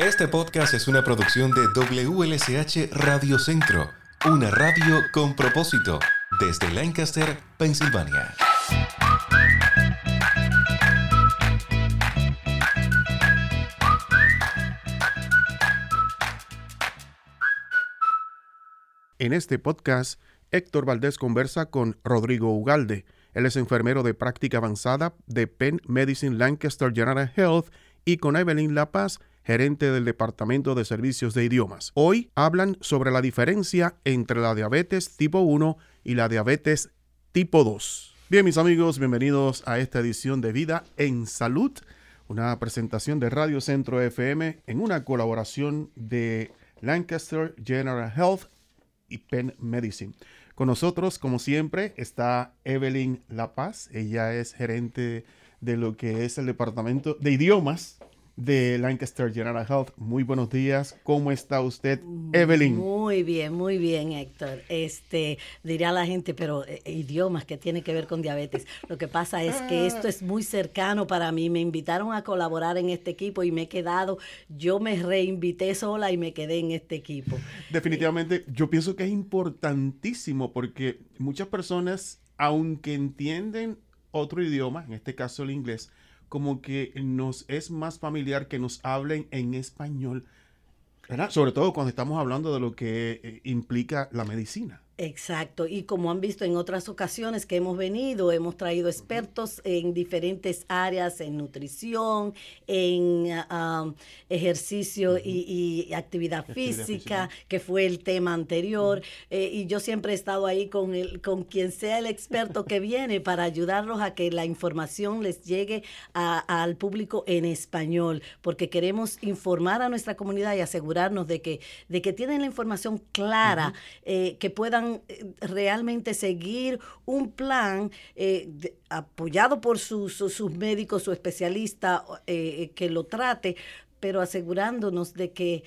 Este podcast es una producción de WLSH Radio Centro, una radio con propósito, desde Lancaster, Pensilvania. En este podcast, Héctor Valdés conversa con Rodrigo Ugalde. Él es enfermero de práctica avanzada de Penn Medicine Lancaster General Health y con Evelyn La Paz, gerente del Departamento de Servicios de Idiomas. Hoy hablan sobre la diferencia entre la diabetes tipo 1 y la diabetes tipo 2. Bien, mis amigos, bienvenidos a esta edición de Vida en Salud, una presentación de Radio Centro FM en una colaboración de Lancaster General Health y Penn Medicine. Con nosotros, como siempre, está Evelyn La Paz. Ella es gerente de lo que es el departamento de idiomas de Lancaster General Health. Muy buenos días. ¿Cómo está usted, Evelyn? Muy bien, muy bien, Héctor. Este, diría la gente, pero eh, idiomas que tiene que ver con diabetes. Lo que pasa es que esto es muy cercano para mí. Me invitaron a colaborar en este equipo y me he quedado. Yo me reinvité sola y me quedé en este equipo. Definitivamente, yo pienso que es importantísimo porque muchas personas, aunque entienden otro idioma, en este caso el inglés, como que nos es más familiar que nos hablen en español, ¿verdad? Sobre todo cuando estamos hablando de lo que eh, implica la medicina. Exacto, y como han visto en otras ocasiones que hemos venido, hemos traído expertos en diferentes áreas, en nutrición, en ah, ejercicio y, actividad, física, que fue el tema anterior, eh, y yo siempre he estado ahí con, el, con quien sea el experto que viene para ayudarlos a que la información les llegue al público en español, porque queremos informar a nuestra comunidad y asegurarnos de que, de que tienen la información clara, eh, que puedan eh, realmente seguir un plan eh, apoyado por sus, médicos, su especialista eh, que lo trate, pero asegurándonos de que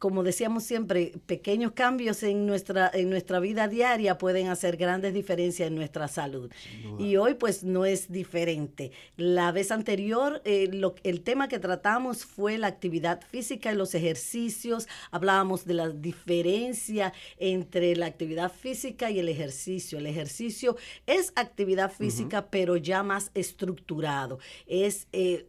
como decíamos siempre, pequeños cambios en nuestra, en nuestra vida diaria pueden hacer grandes diferencias en nuestra salud. Y hoy pues no es diferente. La vez anterior, eh, el tema que tratamos fue la actividad física y los ejercicios. Hablábamos de la diferencia entre la actividad física y el ejercicio. El ejercicio es actividad física, pero ya más estructurado. Es eh,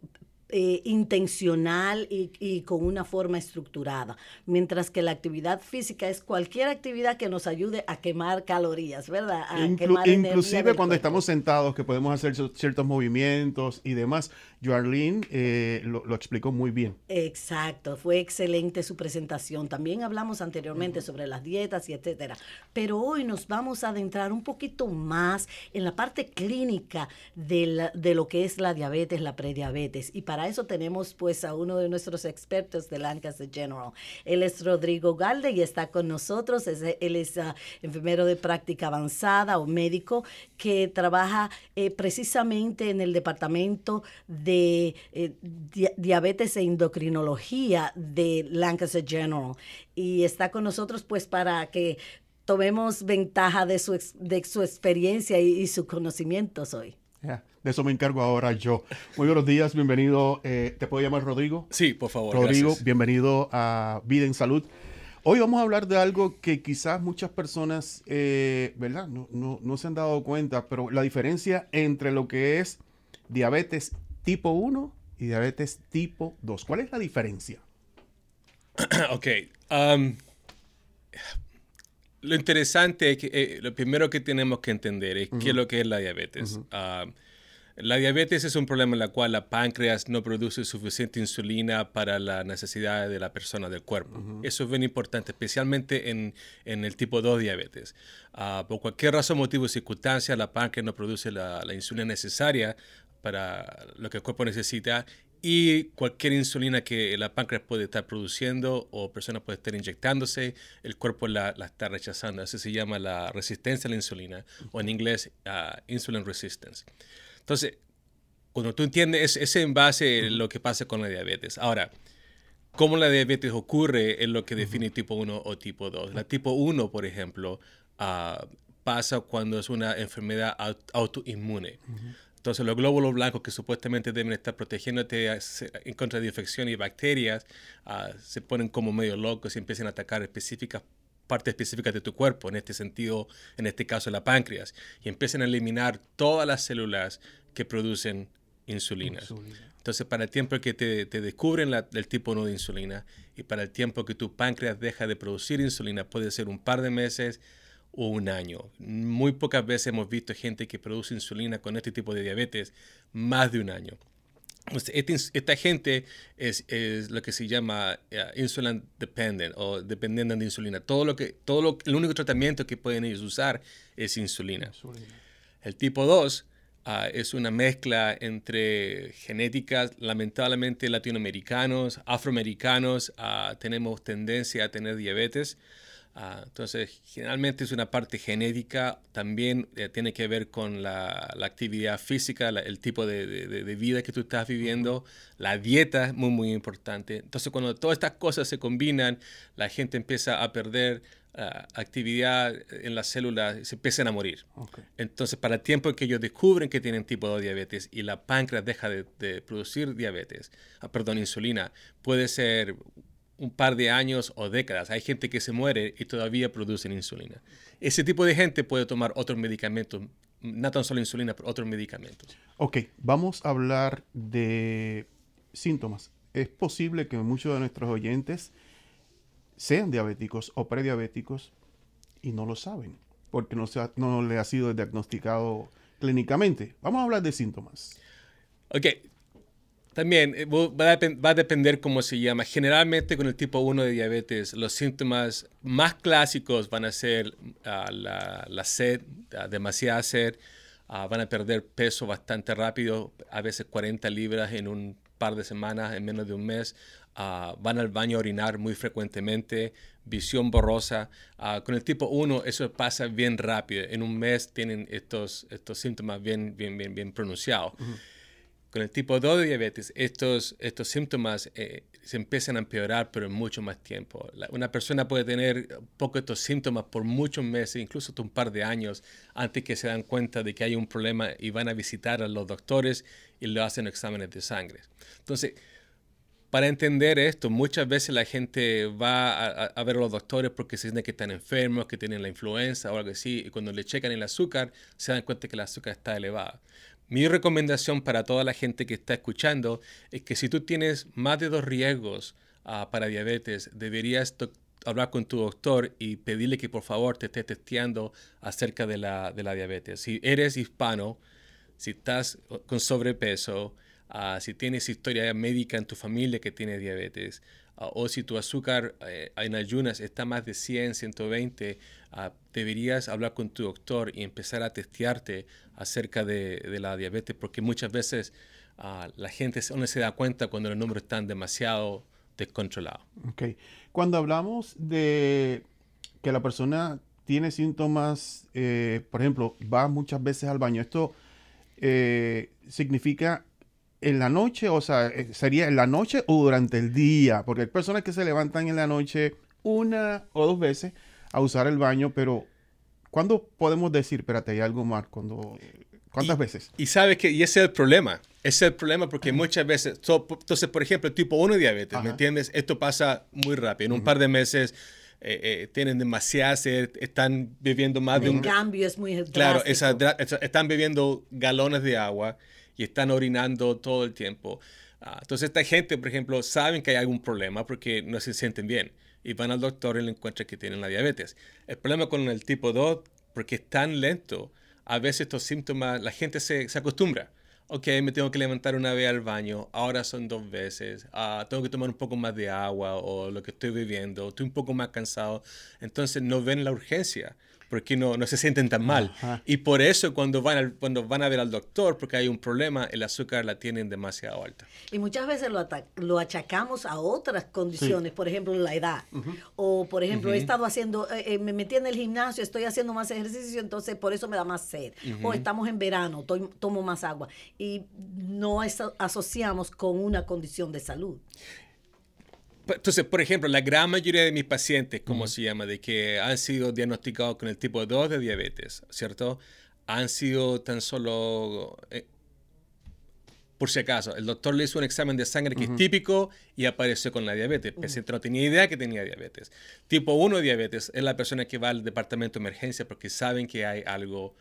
eh, intencional y, con una forma estructurada, mientras que la actividad física es cualquier actividad que nos ayude a quemar calorías, ¿verdad? inclusive cuando estamos sentados, que podemos hacer ciertos movimientos y demás. Joarlene eh, lo, explicó muy bien. Exacto, fue excelente su presentación. También hablamos anteriormente sobre las dietas y etcétera. Pero hoy nos vamos a adentrar un poquito más en la parte clínica de, de lo que es la diabetes, la prediabetes. Y para eso tenemos pues a uno de nuestros expertos de Lancaster General. Él es Rodrigo Galde y está con nosotros. él es ah, enfermero de práctica avanzada o médico que trabaja eh, precisamente en el departamento de eh, diabetes e endocrinología de Lancaster General. Y está con nosotros pues para que tomemos ventaja de su, de su experiencia y, y sus conocimientos hoy. De eso me encargo ahora yo. Muy buenos días, bienvenido. Eh, ¿Te puedo llamar Rodrigo? Sí, por favor. Rodrigo, bienvenido a Vida en Salud. Hoy vamos a hablar de algo que quizás muchas personas, eh, ¿verdad? No, no, se han dado cuenta, pero la diferencia entre lo que es diabetes tipo 1 y diabetes tipo 2. ¿Cuál es la diferencia? ok. Um, lo interesante es que eh, lo primero que tenemos que entender es qué es lo que es la diabetes. La diabetes es un problema en el cual la páncreas no produce suficiente insulina para la necesidad de la persona del cuerpo. Eso es bien importante, especialmente en, el tipo 2 diabetes. Ah, por cualquier razón, motivo o circunstancia, la páncreas no produce la, insulina necesaria para lo que el cuerpo necesita y cualquier insulina que la páncreas puede estar produciendo o persona puede estar inyectándose, el cuerpo la, está rechazando. Eso se llama la resistencia a la insulina o en inglés uh, insulin resistance. Entonces, cuando tú entiendes, es, en base a lo que pasa con la diabetes. Ahora, cómo la diabetes ocurre es lo que define tipo 1 o tipo 2. La tipo 1, por ejemplo, ah, pasa cuando es una enfermedad autoinmune. Entonces los glóbulos blancos que supuestamente deben estar protegiéndote en contra de infecciones y bacterias ah, se ponen como medio locos y empiezan a atacar específicas partes específicas de tu cuerpo, en este sentido, en este caso la páncreas, y empiezan a eliminar todas las células que producen insulina. Entonces, para el tiempo que te, descubren el tipo 1 de insulina y para el tiempo que tu páncreas deja de producir insulina, puede ser un par de meses o un año. Muy pocas veces hemos visto gente que produce insulina con este tipo de diabetes más de un año. Este esta, gente es, lo que se llama uh, insulin dependent o dependiente de insulina. Todo lo que, todo lo, el único tratamiento que pueden ellos usar es insulina. El tipo 2 Ah, es una mezcla entre genéticas, lamentablemente latinoamericanos, afroamericanos, ah, tenemos tendencia a tener diabetes. Ah, entonces, generalmente es una parte genética, también eh, tiene que ver con la, actividad física, el tipo de, de, vida que tú estás viviendo, la dieta es muy, muy importante. Entonces, cuando todas estas cosas se combinan, la gente empieza a perder actividad en las células se empiezan a morir. Entonces, para el tiempo en que ellos descubren que tienen tipo 2 diabetes y la páncreas deja de, producir diabetes, ah, perdón, insulina, puede ser un par de años o décadas. Hay gente que se muere y todavía producen insulina. Ese tipo de gente puede tomar otros medicamentos, no tan solo insulina, pero otros medicamentos. Ok, vamos a hablar de síntomas. Es posible que muchos de nuestros oyentes sean diabéticos o prediabéticos y no lo saben porque no, se no le ha sido diagnosticado clínicamente. Vamos a hablar de síntomas. Ok. También eh, va a, depender cómo se llama. Generalmente con el tipo 1 de diabetes, los síntomas más clásicos van a ser ah, la, sed, ah, demasiada sed, ah, van a perder peso bastante rápido, a veces 40 libras en un par de semanas, en menos de un mes, van al baño a orinar muy frecuentemente, visión borrosa. Con el tipo 1 eso pasa bien rápido. En un mes tienen estos, estos síntomas bien, bien, bien, bien pronunciados. Con el tipo 2 de diabetes, estos, estos síntomas eh, se empiezan a empeorar, pero en mucho más tiempo. una persona puede tener poco estos síntomas por muchos meses, incluso un par de años, antes que se dan cuenta de que hay un problema y van a visitar a los doctores y le hacen exámenes de sangre. Entonces, para entender esto, muchas veces la gente va a, ver a los doctores porque se sienten que están enfermos, que tienen la influenza o algo así, y cuando le checan el azúcar, se dan cuenta que el azúcar está elevado. Mi recomendación para toda la gente que está escuchando es que si tú tienes más de dos riesgos ah, para diabetes, deberías hablar con tu doctor y pedirle que por favor te esté testeando acerca de la, de la diabetes. Si eres hispano, si estás con sobrepeso, Ah, si tienes historia médica en tu familia que tiene diabetes, ah, o si tu azúcar eh, en ayunas está más de 100, 120, ah, deberías hablar con tu doctor y empezar a testearte acerca de, la diabetes, porque muchas veces la gente no se da cuenta cuando los números están demasiado descontrolados. Okay. Cuando hablamos de que la persona tiene síntomas, eh, por ejemplo, va muchas veces al baño, esto eh, significa en la noche, o sea, eh, sería en la noche o durante el día, porque hay personas que se levantan en la noche una o dos veces a usar el baño, pero ¿cuándo podemos decir, espérate, hay algo más? Cuando, ¿Cuántas veces? Y sabes que, y ese es el problema, ese es el problema porque muchas veces, entonces, por ejemplo, tipo 1 diabetes, ¿me entiendes? Esto pasa muy rápido, en un par de meses. Eh, eh, tienen demasiada sed, están bebiendo más de un... cambio es muy Claro, están bebiendo galones de agua y están orinando todo el tiempo. Ah, entonces esta gente, por ejemplo, saben que hay algún problema porque no se sienten bien y van al doctor y le encuentran que tienen la diabetes. El problema con el tipo 2, porque es tan lento, a veces estos síntomas, la gente se, se acostumbra. Ok, me tengo que levantar una vez al baño, ahora son dos veces, ah, tengo que tomar un poco más de agua o lo que estoy bebiendo, estoy un poco más cansado. Entonces no ven la urgencia porque no, no se sienten tan mal. Y por eso cuando van, cuando van a ver al doctor, porque hay un problema, el azúcar la tienen demasiado alta. Y muchas veces lo, lo achacamos a otras condiciones, por ejemplo, la edad. O, por ejemplo, he estado haciendo, eh, eh, me metí en el gimnasio, estoy haciendo más ejercicio, entonces por eso me da más sed. O estamos en verano, tomo más agua. Y no asociamos con una condición de salud. Entonces, por ejemplo, la gran mayoría de mis pacientes, como se llama, de que han sido diagnosticados con el tipo 2 de diabetes, ¿cierto? Han sido tan solo, eh, por si acaso. El doctor le hizo un examen de sangre que es típico y apareció con la diabetes. El paciente no tenía idea que tenía diabetes. Tipo 1 diabetes es la persona que va al departamento de emergencia porque saben que hay algo,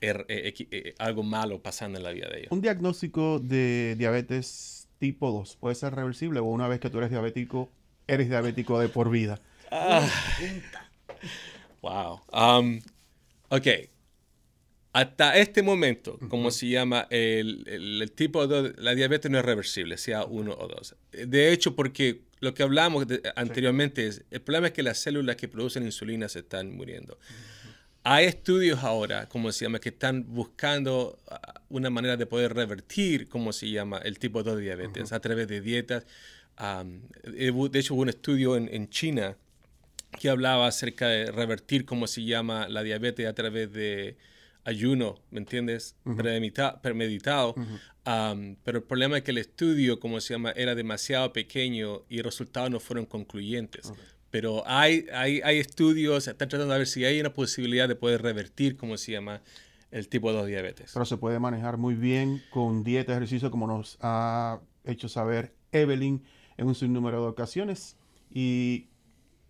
er, eh, eh, algo malo pasando en la vida de ellos. Un diagnóstico de diabetes tipo 2 puede ser reversible o una vez que tú eres diabético, eres diabético de por vida. Ah. Wow. Um, ok hasta este momento, como se llama, el, tipo de la diabetes no es reversible, sea uno o dos. De hecho, porque lo que hablamos anteriormente es, el problema es que las células que producen insulina se están muriendo. Hay estudios ahora, como se llama, que están buscando ah, una manera de poder revertir, como se llama, el tipo 2 de diabetes a través de dietas. de hecho, hubo un estudio en, en China que hablaba acerca de revertir, como se llama, la diabetes a través de ayuno, ¿me entiendes? Premeditado. pero el problema es que el estudio, como se llama, era demasiado pequeño y los resultados no fueron concluyentes. Pero hay, hay, hay estudios, están tratando de ver si hay una posibilidad de poder revertir, como se llama, el tipo 2 diabetes. Pero se puede manejar muy bien con dieta, ejercicio, como nos ha hecho saber Evelyn en un sinnúmero de ocasiones. Y,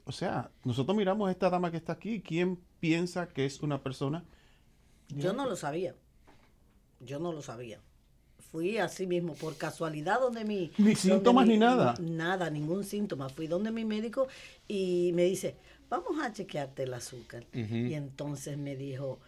o sea, nosotros miramos a esta dama que está aquí, ¿quién piensa que es una persona yo no lo sabía. Yo no lo sabía. Fui así mismo, por casualidad, donde mi... Ni síntomas ni nada. Nada, ningún síntoma. Fui donde mi médico y me dice, vamos a chequearte el azúcar. Y entonces me dijo,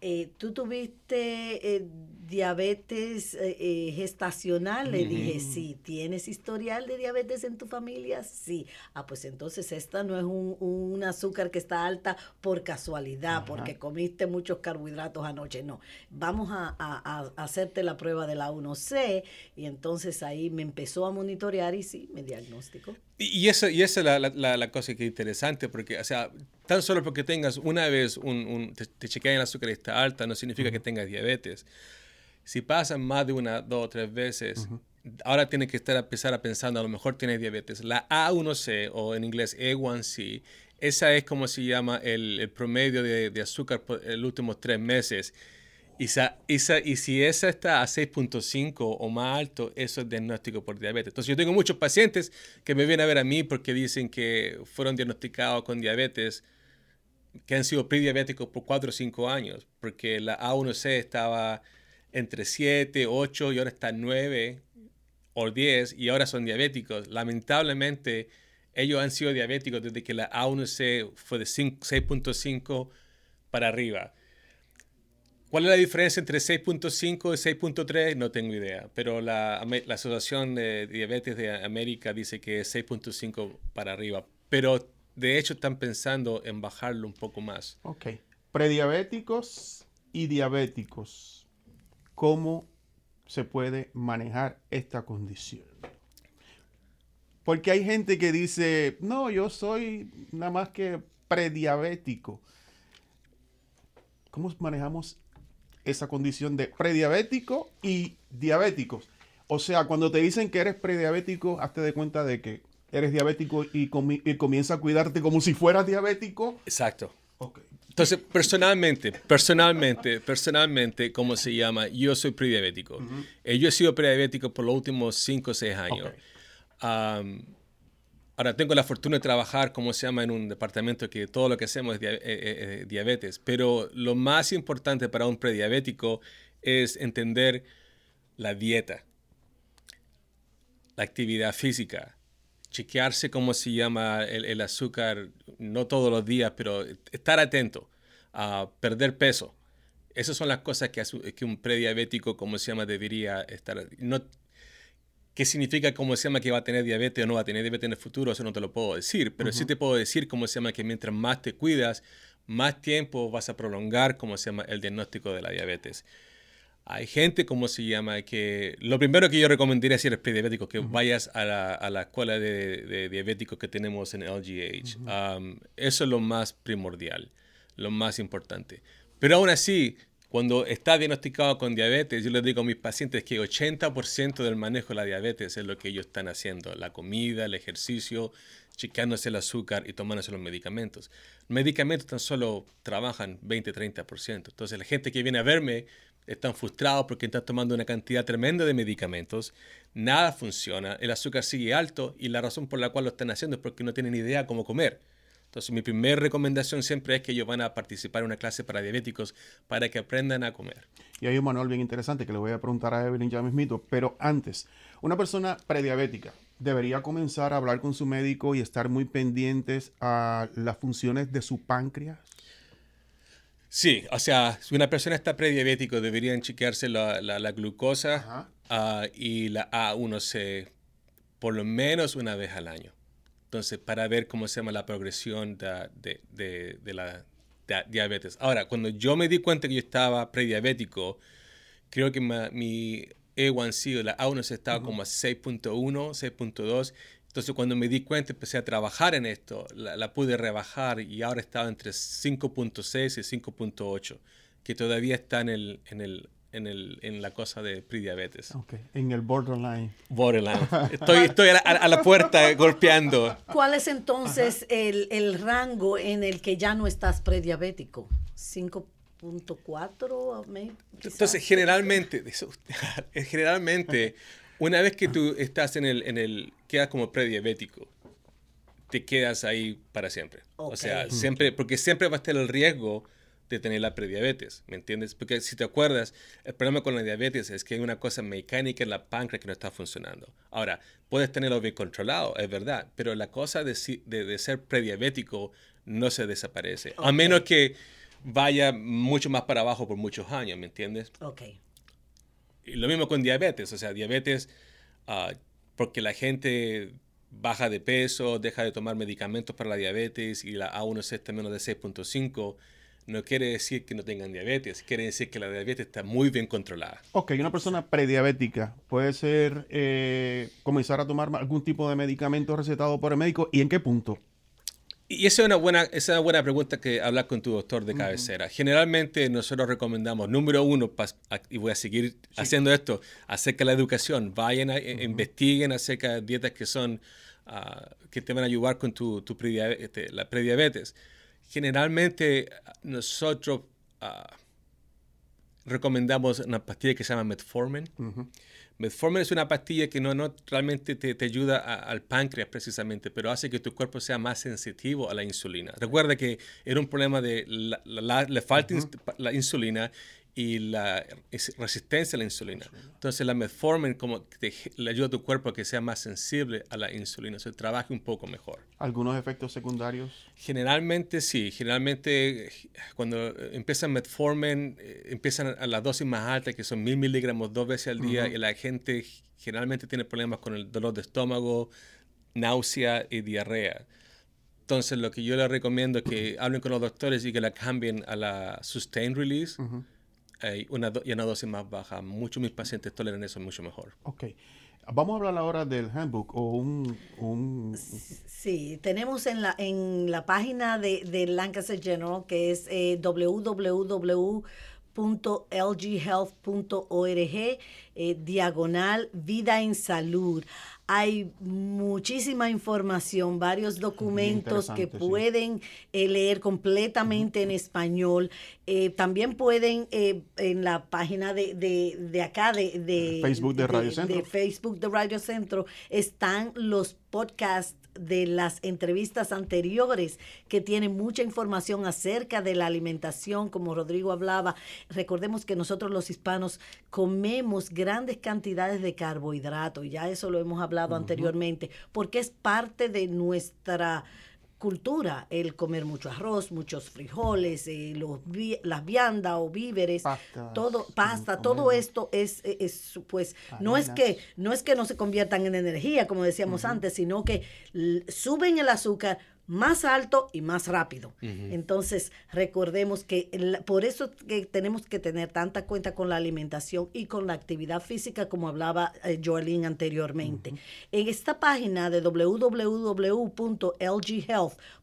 eh, ¿tú tuviste eh, diabetes eh, gestacional? Le dije, sí. ¿Tienes historial de diabetes en tu familia? Sí. Ah, pues entonces esta no es un, azúcar que está alta por casualidad, porque comiste muchos carbohidratos anoche. No. Vamos a, hacerte la prueba de la 1C y entonces ahí me empezó a monitorear y sí, me diagnosticó. Y, eso, y esa es la, la, cosa que es interesante, porque, o sea, tan solo porque tengas una vez un, te, te chequean el azúcar y está alta, no significa que tengas diabetes. Si pasan más de una, dos o tres veces, ahora tienes que estar a empezar a pensar, a lo mejor tienes diabetes. La A1C, o en inglés A1C, esa es como se llama el, el promedio de, de, azúcar por los últimos tres meses. Y, y si esa está a 6.5 o más alto, eso es diagnóstico por diabetes. Entonces yo tengo muchos pacientes que me vienen a ver a mí porque dicen que fueron diagnosticados con diabetes, que han sido prediabéticos por 4 o 5 años, porque la A1C estaba entre 7, 8 y ahora está 9 o 10 y ahora son diabéticos. Lamentablemente, ellos han sido diabéticos desde que la A1C fue de 6.5 para arriba. ¿Cuál es la diferencia entre 6.5 y 6.3? No tengo idea, pero la, Asociación de Diabetes de América dice que es 6.5 para arriba, pero de hecho están pensando en bajarlo un poco más. Ok. Prediabéticos y diabéticos, ¿cómo se puede manejar esta condición? Porque hay gente que dice, no, yo soy nada más que prediabético. ¿Cómo manejamos esa condición de prediabético y diabéticos. O sea, cuando te dicen que eres prediabético, hazte de cuenta de que eres diabético y, comienza a cuidarte como si fueras diabético. Exacto. Entonces, personalmente, personalmente, personalmente, ¿cómo se llama? Yo soy prediabético. Eh, yo he sido prediabético por los últimos 5 o 6 años. Ahora, tengo la fortuna de trabajar, como se llama, en un departamento que todo lo que hacemos es eh, eh, eh, diabetes, pero lo más importante para un prediabético es entender la dieta, la actividad física, chequearse cómo se llama el, azúcar, no todos los días, pero estar atento a perder peso. Esas son las cosas que, que un prediabético, como se llama, debería estar. No, ¿Qué significa cómo se llama que va a tener diabetes o no va a tener diabetes en el futuro? Eso no te lo puedo decir, pero sí te puedo decir cómo se llama que mientras más te cuidas, más tiempo vas a prolongar cómo se llama el diagnóstico de la diabetes. Hay gente, como se llama, que lo primero que yo recomendaría si eres prediabético, que vayas a la, a la, escuela de, diabéticos que tenemos en LGH. Um, eso es lo más primordial, lo más importante. Pero aún así, cuando está diagnosticado con diabetes, yo les digo a mis pacientes que 80% del manejo de la diabetes es lo que ellos están haciendo, la comida, el ejercicio, chequeándose el azúcar y tomándose los medicamentos. Medicamentos tan solo trabajan 20-30%. Entonces la gente que viene a verme están frustrados porque están tomando una cantidad tremenda de medicamentos, nada funciona, el azúcar sigue alto y la razón por la cual lo están haciendo es porque no tienen idea cómo comer. Entonces mi primera recomendación siempre es que ellos van a participar en una clase para diabéticos para que aprendan a comer. Y hay un manual bien interesante que le voy a preguntar a Evelyn ya mismito, pero antes, una persona prediabética debería comenzar a hablar con su médico y estar muy pendientes a las funciones de su páncreas. Sí, o sea, si una persona está prediabético, deberían chequearse la, la, glucosa ah, y la A1C por lo menos una vez al año. Entonces, para ver cómo se llama la progresión de, de, de, la diabetes. Ahora, cuando yo me di cuenta que yo estaba prediabético, creo que mi A1C o la A1C estaba como a 6.1, 6.2 entonces cuando me di cuenta, empecé a trabajar en esto, la, pude rebajar y ahora estaba entre 5.6 y 5.8, que todavía está en, el, en, el, en, el, en la cosa de prediabetes. Ok, en el borderline. Borderline. Estoy, estoy a, la, puerta golpeando. ¿Cuál es entonces el, el, rango en el que ya no estás prediabético? 5.4 Entonces, generalmente, generalmente una vez que tú estás en el, en el, quedas como prediabético, te quedas ahí para siempre. O sea, siempre, porque siempre va a estar el riesgo de tener la prediabetes, ¿me entiendes? Porque si te acuerdas, el problema con la diabetes es que hay una cosa mecánica en la páncreas que no está funcionando. Ahora, puedes tenerlo bien controlado, es verdad, pero la cosa de, de, ser prediabético no se desaparece, a menos que vaya mucho más para abajo por muchos años, ¿me entiendes? Ok lo mismo con diabetes, o sea, diabetes, ah, porque la gente baja de peso, deja de tomar medicamentos para la diabetes y la A1C está menos de 6.5, no quiere decir que no tengan diabetes, quiere decir que la diabetes está muy bien controlada. Ok, una persona prediabética puede ser eh, comenzar a tomar algún tipo de medicamento recetado por el médico y en qué punto? Y esa es una buena, esa es una buena pregunta que hablas con tu doctor de cabecera. Generalmente nosotros recomendamos, número uno, y voy a seguir haciendo esto, acerca de la educación. Vayan, a, e, investiguen acerca de dietas que son, ah, que te van a ayudar con tu, tu este, la prediabetes. Generalmente nosotros ah, recomendamos una pastilla que se llama Metformin. Metformin es una pastilla que no, no realmente te, te ayuda al páncreas precisamente, pero hace que tu cuerpo sea más sensitivo a la insulina. Recuerda que era un problema de la, le falta la insulina y la resistencia a la insulina. Entonces la metformin como le ayuda a tu cuerpo a que sea más sensible a la insulina, o sea, trabaje un poco mejor. ¿Algunos efectos secundarios? Generalmente sí, generalmente cuando empiezan metformin, eh, empiezan a las dosis más altas, que son mil miligramos dos veces al día, y la gente generalmente tiene problemas con el dolor de estómago, náusea y diarrea. Entonces lo que yo les recomiendo es que hablen con los doctores y que la cambien a la sustained release una y una dosis más baja. Muchos de mis pacientes toleran eso mucho mejor. Ok. Vamos a hablar ahora del handbook o un... Sí, tenemos en la, en la página de, de Lancaster General, que es eh, www.lghealth.org, eh, diagonal vida en salud hay muchísima información, varios documentos que pueden eh, leer completamente en español. Eh, también pueden eh, en la página de, de, acá, de, Facebook de Radio Centro. De Facebook de Radio Centro, están los podcasts de las entrevistas anteriores que tienen mucha información acerca de la alimentación, como Rodrigo hablaba. Recordemos que nosotros los hispanos comemos grandes cantidades de carbohidratos, ya eso lo hemos hablado anteriormente, porque es parte de nuestra cultura el comer mucho arroz, muchos frijoles, eh, los las viandas o víveres, todo pasta, todo esto es, es pues no es que no es que no se conviertan en energía como decíamos antes, sino que suben el azúcar más alto y más rápido. Entonces, recordemos que por eso que tenemos que tener tanta cuenta con la alimentación y con la actividad física, como hablaba eh, Joelín anteriormente. En esta página de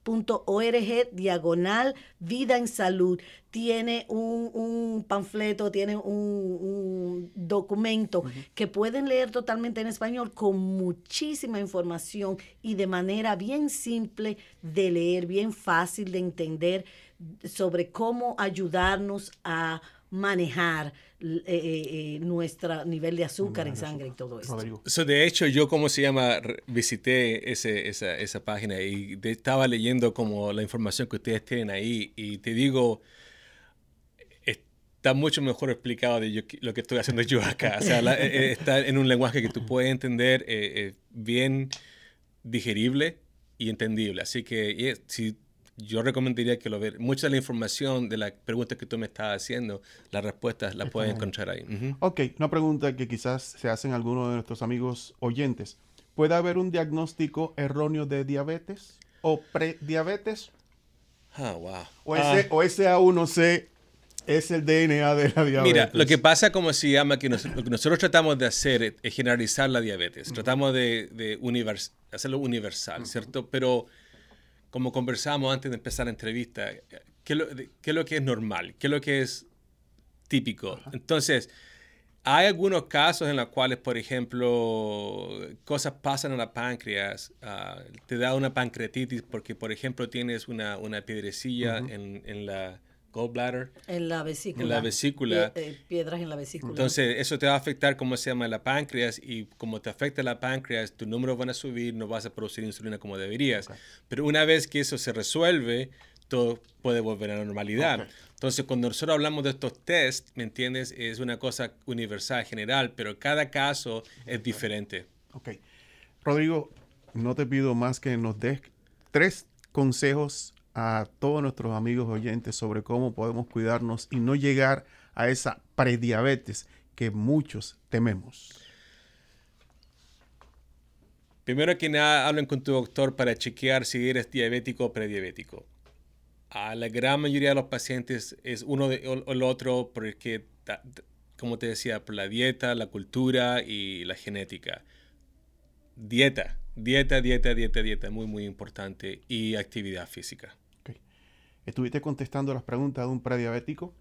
www.lghealth.org, diagonal vida en salud, tiene un, panfleto, tiene un, documento que pueden leer totalmente en español con muchísima información y de manera bien simple de leer, bien fácil de entender sobre cómo ayudarnos a manejar eh, eh, nuestro nivel de azúcar en sangre y todo eso. de hecho, yo, como se llama, visité ese, esa, esa, página y estaba leyendo como la información que ustedes tienen ahí y te digo, está mucho mejor explicado de lo que estoy haciendo yo acá. O sea, está en un lenguaje que tú puedes entender bien digerible y entendible. Así que si yo recomendaría que lo vean. Mucha de la información de la pregunta que tú me estás haciendo, las respuestas las puedes encontrar ahí. Ok, una pregunta que quizás se hacen algunos de nuestros amigos oyentes. ¿Puede haber un diagnóstico erróneo de diabetes o prediabetes? Ah, wow. O ese, o ese A1C es el DNA de la diabetes. Mira, lo que pasa como se llama, que lo que nosotros tratamos de hacer es generalizar la diabetes. Tratamos de, de hacerlo universal, ¿cierto? Pero como conversamos antes de empezar la entrevista, ¿qué es, lo, ¿qué es lo que es normal? ¿Qué es lo que es típico? Entonces, hay algunos casos en los cuales, por ejemplo, cosas pasan en la páncreas, ah, te da una pancreatitis porque, por ejemplo, tienes una, una piedrecilla en, en, la gallbladder. En la vesícula. En la vesícula. Eh, piedras en la vesícula. Entonces, eso te va a afectar, como se llama, la páncreas y como te afecta la páncreas, tus números van a subir, no vas a producir insulina como deberías. Pero una vez que eso se resuelve, todo puede volver a la normalidad. Entonces, cuando nosotros hablamos de estos test, ¿me entiendes? Es una cosa universal, general, pero cada caso es diferente. Ok. Rodrigo, no te pido más que nos des tres consejos a todos nuestros amigos oyentes sobre cómo podemos cuidarnos y no llegar a esa prediabetes que muchos tememos. Primero que nada, hablen con tu doctor para chequear si eres diabético o prediabético. A la gran mayoría de los pacientes es uno o el otro porque, como te decía, por la dieta, la cultura y la genética. Dieta, dieta, dieta, dieta, dieta, muy, muy importante. Y actividad física. Estuviste contestando las preguntas de un prediabético.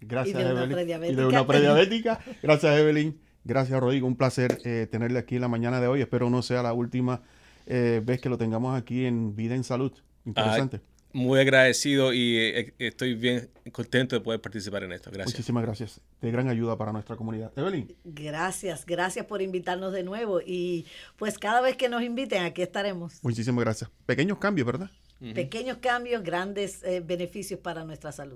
Gracias, y de Evelyn. Una prediabética. Y de una prediabética. Gracias, Evelyn. Gracias, Rodrigo. Un placer eh, tenerle aquí en la mañana de hoy. Espero no sea la última eh, vez que lo tengamos aquí en Vida en Salud. Interesante. muy agradecido y eh, estoy bien contento de poder participar en esto. Gracias. Muchísimas gracias. De gran ayuda para nuestra comunidad. Evelyn. Gracias, gracias por invitarnos de nuevo. Y pues cada vez que nos inviten, aquí estaremos. Muchísimas gracias. Pequeños cambios, ¿verdad? Pequeños cambios, grandes eh, beneficios para nuestra salud.